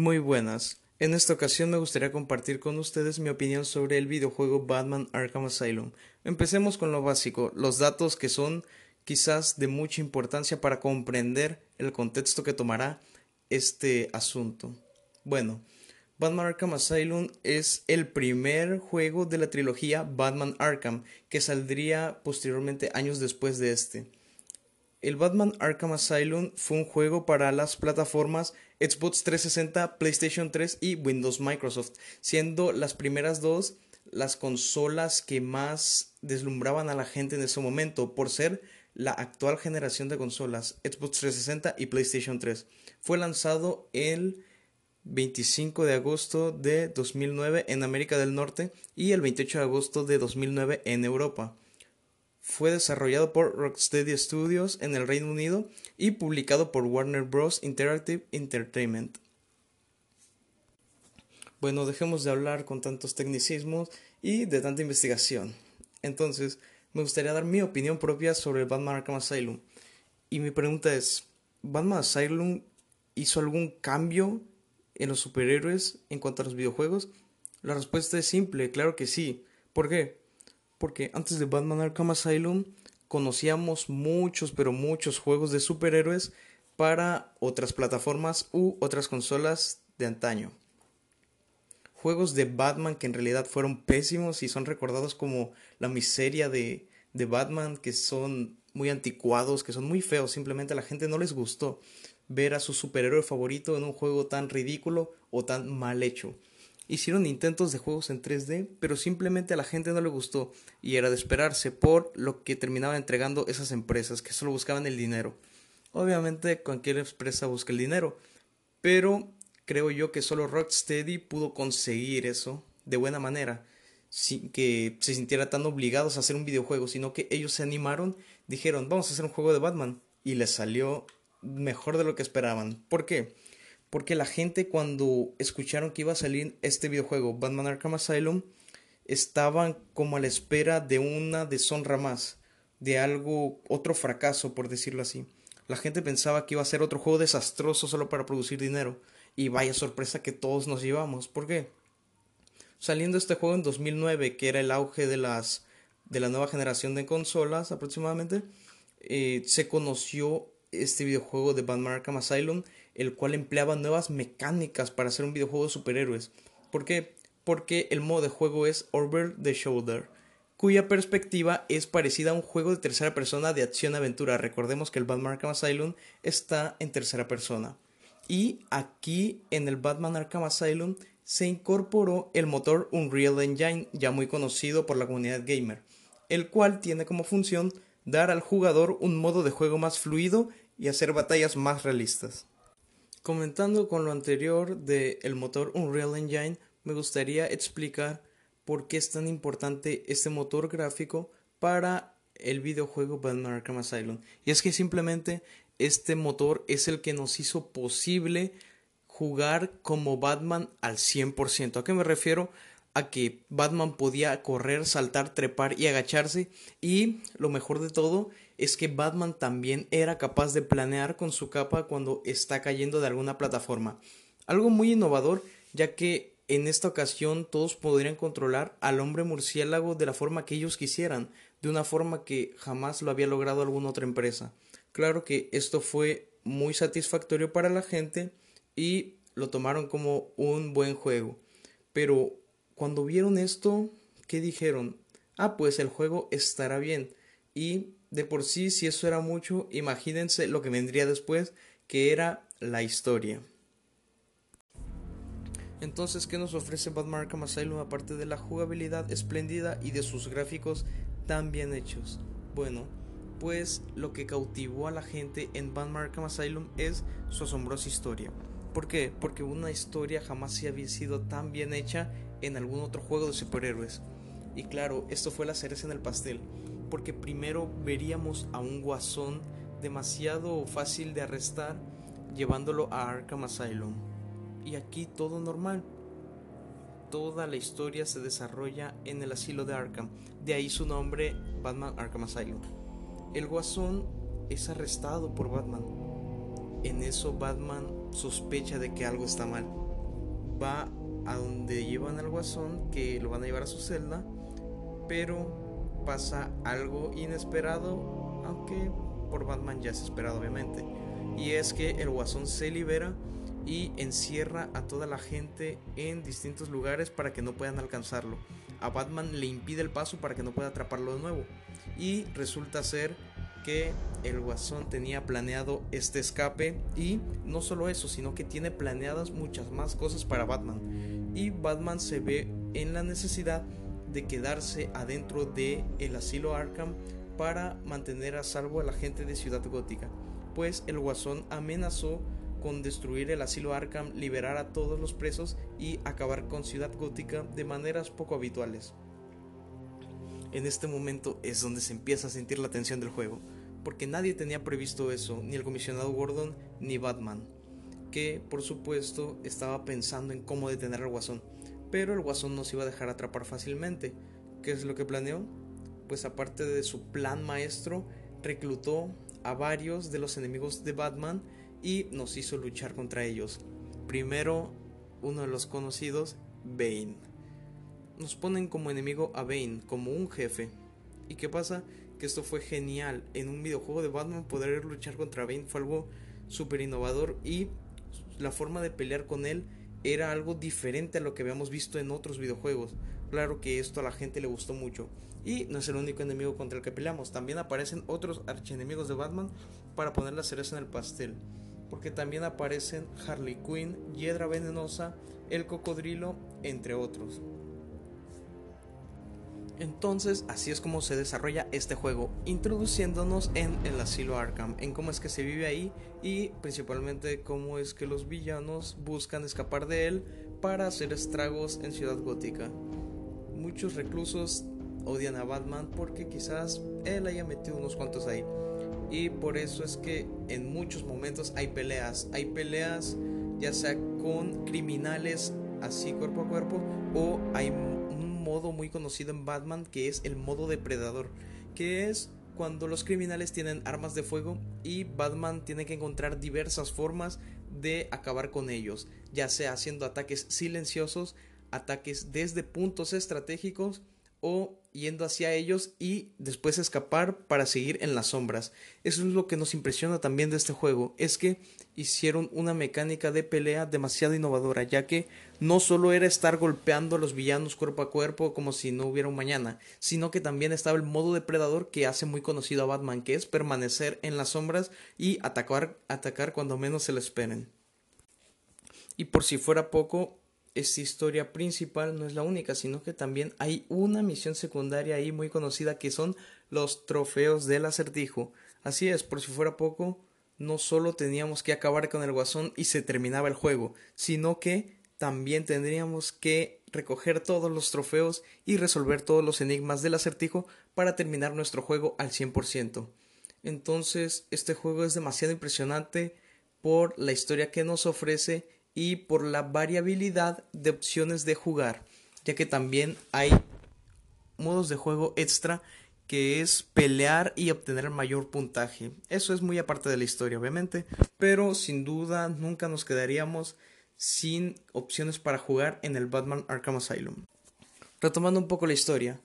Muy buenas. En esta ocasión me gustaría compartir con ustedes mi opinión sobre el videojuego Batman Arkham Asylum. Empecemos con lo básico, los datos que son quizás de mucha importancia para comprender el contexto que tomará este asunto. Bueno, Batman Arkham Asylum es el primer juego de la trilogía Batman Arkham que saldría posteriormente años después de este. El Batman Arkham Asylum fue un juego para las plataformas Xbox 360, PlayStation 3 y Windows Microsoft, siendo las primeras dos las consolas que más deslumbraban a la gente en ese momento por ser la actual generación de consolas Xbox 360 y PlayStation 3. Fue lanzado el 25 de agosto de 2009 en América del Norte y el 28 de agosto de 2009 en Europa. Fue desarrollado por Rocksteady Studios en el Reino Unido y publicado por Warner Bros. Interactive Entertainment. Bueno, dejemos de hablar con tantos tecnicismos y de tanta investigación. Entonces, me gustaría dar mi opinión propia sobre Batman Arkham Asylum. Y mi pregunta es, ¿Batman Asylum hizo algún cambio en los superhéroes en cuanto a los videojuegos? La respuesta es simple, claro que sí. ¿Por qué? Porque antes de Batman Arkham Asylum conocíamos muchos, pero muchos juegos de superhéroes para otras plataformas u otras consolas de antaño. Juegos de Batman que en realidad fueron pésimos y son recordados como la miseria de, de Batman, que son muy anticuados, que son muy feos, simplemente a la gente no les gustó ver a su superhéroe favorito en un juego tan ridículo o tan mal hecho. Hicieron intentos de juegos en 3D, pero simplemente a la gente no le gustó y era de esperarse por lo que terminaban entregando esas empresas que solo buscaban el dinero. Obviamente cualquier empresa busca el dinero, pero creo yo que solo Rocksteady pudo conseguir eso de buena manera, sin que se sintieran tan obligados a hacer un videojuego, sino que ellos se animaron, dijeron, vamos a hacer un juego de Batman, y les salió mejor de lo que esperaban. ¿Por qué? Porque la gente cuando escucharon que iba a salir este videojuego, Batman Arkham Asylum, estaban como a la espera de una deshonra más, de algo, otro fracaso, por decirlo así. La gente pensaba que iba a ser otro juego desastroso solo para producir dinero. Y vaya sorpresa que todos nos llevamos. ¿Por qué? Saliendo este juego en 2009, que era el auge de las de la nueva generación de consolas aproximadamente, eh, se conoció este videojuego de Batman Arkham Asylum el cual empleaba nuevas mecánicas para hacer un videojuego de superhéroes. ¿Por qué? Porque el modo de juego es Over the Shoulder, cuya perspectiva es parecida a un juego de tercera persona de acción-aventura. Recordemos que el Batman Arkham Asylum está en tercera persona. Y aquí en el Batman Arkham Asylum se incorporó el motor Unreal Engine, ya muy conocido por la comunidad gamer, el cual tiene como función dar al jugador un modo de juego más fluido y hacer batallas más realistas. Comentando con lo anterior del motor Unreal Engine, me gustaría explicar por qué es tan importante este motor gráfico para el videojuego Batman Arkham Asylum. Y es que simplemente este motor es el que nos hizo posible jugar como Batman al 100%. ¿A qué me refiero? A que Batman podía correr, saltar, trepar y agacharse. Y lo mejor de todo es que Batman también era capaz de planear con su capa cuando está cayendo de alguna plataforma. Algo muy innovador, ya que en esta ocasión todos podrían controlar al hombre murciélago de la forma que ellos quisieran, de una forma que jamás lo había logrado alguna otra empresa. Claro que esto fue muy satisfactorio para la gente y lo tomaron como un buen juego. Pero cuando vieron esto, ¿qué dijeron? Ah, pues el juego estará bien. Y de por sí, si eso era mucho, imagínense lo que vendría después, que era la historia. Entonces, ¿qué nos ofrece Batman Arkham Asylum aparte de la jugabilidad espléndida y de sus gráficos tan bien hechos? Bueno, pues lo que cautivó a la gente en Batman Arkham Asylum es su asombrosa historia. ¿Por qué? Porque una historia jamás se había sido tan bien hecha en algún otro juego de superhéroes. Y claro, esto fue la cereza en el pastel porque primero veríamos a un guasón demasiado fácil de arrestar llevándolo a Arkham Asylum. Y aquí todo normal. Toda la historia se desarrolla en el asilo de Arkham, de ahí su nombre Batman Arkham Asylum. El guasón es arrestado por Batman. En eso Batman sospecha de que algo está mal va a donde llevan al guasón, que lo van a llevar a su celda, pero pasa algo inesperado, aunque por Batman ya es esperado obviamente. Y es que el guasón se libera y encierra a toda la gente en distintos lugares para que no puedan alcanzarlo. A Batman le impide el paso para que no pueda atraparlo de nuevo. Y resulta ser que el guasón tenía planeado este escape y no solo eso, sino que tiene planeadas muchas más cosas para Batman. Y Batman se ve en la necesidad de quedarse adentro de el asilo Arkham para mantener a salvo a la gente de Ciudad Gótica, pues el guasón amenazó con destruir el asilo Arkham, liberar a todos los presos y acabar con Ciudad Gótica de maneras poco habituales. En este momento es donde se empieza a sentir la tensión del juego, porque nadie tenía previsto eso, ni el comisionado Gordon ni Batman, que por supuesto estaba pensando en cómo detener al guasón, pero el guasón no se iba a dejar atrapar fácilmente. ¿Qué es lo que planeó? Pues aparte de su plan maestro, reclutó a varios de los enemigos de Batman y nos hizo luchar contra ellos. Primero, uno de los conocidos, Bane. Nos ponen como enemigo a Bane, como un jefe. ¿Y qué pasa? Que esto fue genial. En un videojuego de Batman poder luchar contra Bane fue algo súper innovador y la forma de pelear con él era algo diferente a lo que habíamos visto en otros videojuegos. Claro que esto a la gente le gustó mucho. Y no es el único enemigo contra el que peleamos. También aparecen otros archienemigos de Batman para poner la cereza en el pastel porque también aparecen Harley Quinn, Hiedra Venenosa, el Cocodrilo, entre otros. Entonces, así es como se desarrolla este juego, introduciéndonos en el asilo Arkham, en cómo es que se vive ahí y principalmente cómo es que los villanos buscan escapar de él para hacer estragos en Ciudad Gótica. Muchos reclusos odian a Batman porque quizás él haya metido unos cuantos ahí y por eso es que en muchos momentos hay peleas, hay peleas ya sea con criminales así cuerpo a cuerpo o hay modo muy conocido en Batman que es el modo depredador, que es cuando los criminales tienen armas de fuego y Batman tiene que encontrar diversas formas de acabar con ellos, ya sea haciendo ataques silenciosos, ataques desde puntos estratégicos o yendo hacia ellos y después escapar para seguir en las sombras. Eso es lo que nos impresiona también de este juego, es que hicieron una mecánica de pelea demasiado innovadora, ya que no solo era estar golpeando a los villanos cuerpo a cuerpo como si no hubiera un mañana, sino que también estaba el modo depredador que hace muy conocido a Batman, que es permanecer en las sombras y atacar, atacar cuando menos se lo esperen. Y por si fuera poco, esta historia principal no es la única, sino que también hay una misión secundaria ahí muy conocida que son los trofeos del acertijo. Así es, por si fuera poco, no solo teníamos que acabar con el guasón y se terminaba el juego, sino que también tendríamos que recoger todos los trofeos y resolver todos los enigmas del acertijo para terminar nuestro juego al 100%. Entonces, este juego es demasiado impresionante por la historia que nos ofrece y por la variabilidad de opciones de jugar, ya que también hay modos de juego extra que es pelear y obtener mayor puntaje. Eso es muy aparte de la historia, obviamente, pero sin duda nunca nos quedaríamos sin opciones para jugar en el Batman Arkham Asylum. Retomando un poco la historia,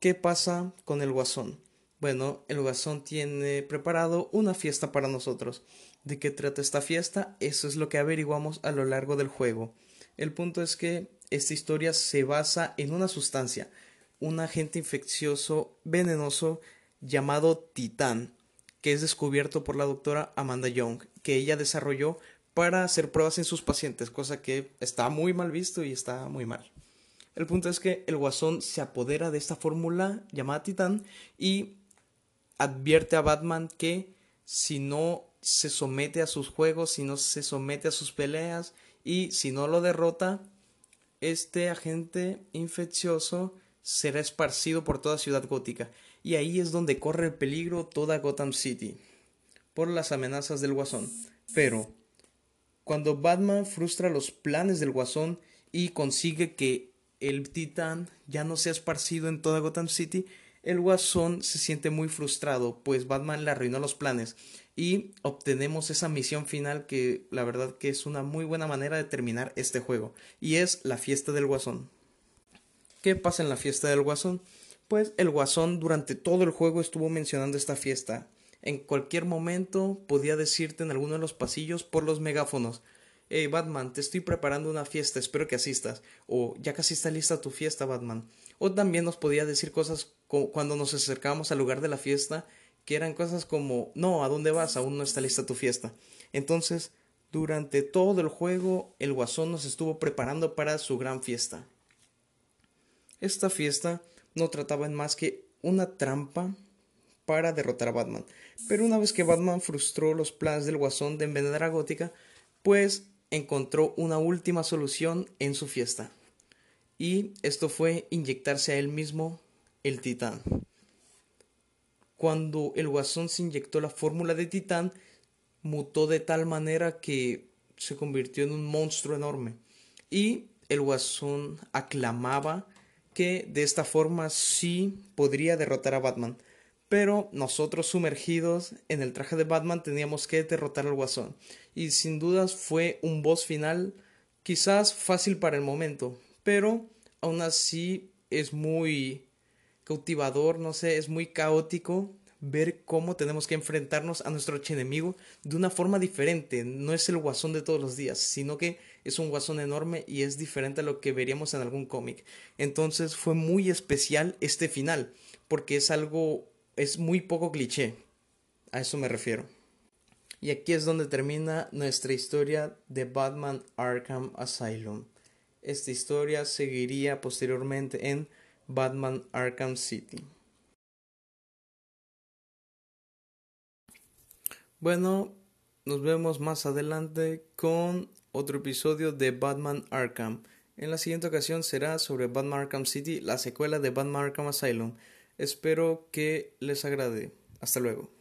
¿qué pasa con el Guasón? Bueno, el Guasón tiene preparado una fiesta para nosotros. ¿De qué trata esta fiesta? Eso es lo que averiguamos a lo largo del juego. El punto es que esta historia se basa en una sustancia, un agente infeccioso venenoso llamado Titán, que es descubierto por la doctora Amanda Young, que ella desarrolló para hacer pruebas en sus pacientes, cosa que está muy mal visto y está muy mal. El punto es que el guasón se apodera de esta fórmula llamada Titán y advierte a Batman que si no se somete a sus juegos, si no se somete a sus peleas y si no lo derrota, este agente infeccioso será esparcido por toda ciudad gótica. Y ahí es donde corre el peligro toda Gotham City, por las amenazas del guasón. Pero, cuando Batman frustra los planes del guasón y consigue que el titán ya no sea esparcido en toda Gotham City, el guasón se siente muy frustrado, pues Batman le arruinó los planes y obtenemos esa misión final que la verdad que es una muy buena manera de terminar este juego y es la fiesta del guasón. ¿Qué pasa en la fiesta del guasón? Pues el guasón durante todo el juego estuvo mencionando esta fiesta. En cualquier momento podía decirte en alguno de los pasillos por los megáfonos Hey Batman, te estoy preparando una fiesta, espero que asistas. O ya casi está lista tu fiesta, Batman. O también nos podía decir cosas cuando nos acercábamos al lugar de la fiesta, que eran cosas como, no, ¿a dónde vas? Aún no está lista tu fiesta. Entonces, durante todo el juego, el guasón nos estuvo preparando para su gran fiesta. Esta fiesta no trataba en más que una trampa para derrotar a Batman. Pero una vez que Batman frustró los planes del guasón de envenenar a Gótica, pues encontró una última solución en su fiesta. Y esto fue inyectarse a él mismo el titán. Cuando el guasón se inyectó la fórmula de titán, mutó de tal manera que se convirtió en un monstruo enorme. Y el guasón aclamaba que de esta forma sí podría derrotar a Batman. Pero nosotros sumergidos en el traje de Batman teníamos que derrotar al guasón. Y sin dudas fue un boss final quizás fácil para el momento. Pero aún así es muy cautivador, no sé, es muy caótico ver cómo tenemos que enfrentarnos a nuestro enemigo de una forma diferente. No es el guasón de todos los días, sino que es un guasón enorme y es diferente a lo que veríamos en algún cómic. Entonces fue muy especial este final, porque es algo es muy poco cliché. A eso me refiero. Y aquí es donde termina nuestra historia de Batman Arkham Asylum. Esta historia seguiría posteriormente en Batman Arkham City. Bueno, nos vemos más adelante con otro episodio de Batman Arkham. En la siguiente ocasión será sobre Batman Arkham City, la secuela de Batman Arkham Asylum. Espero que les agrade. Hasta luego.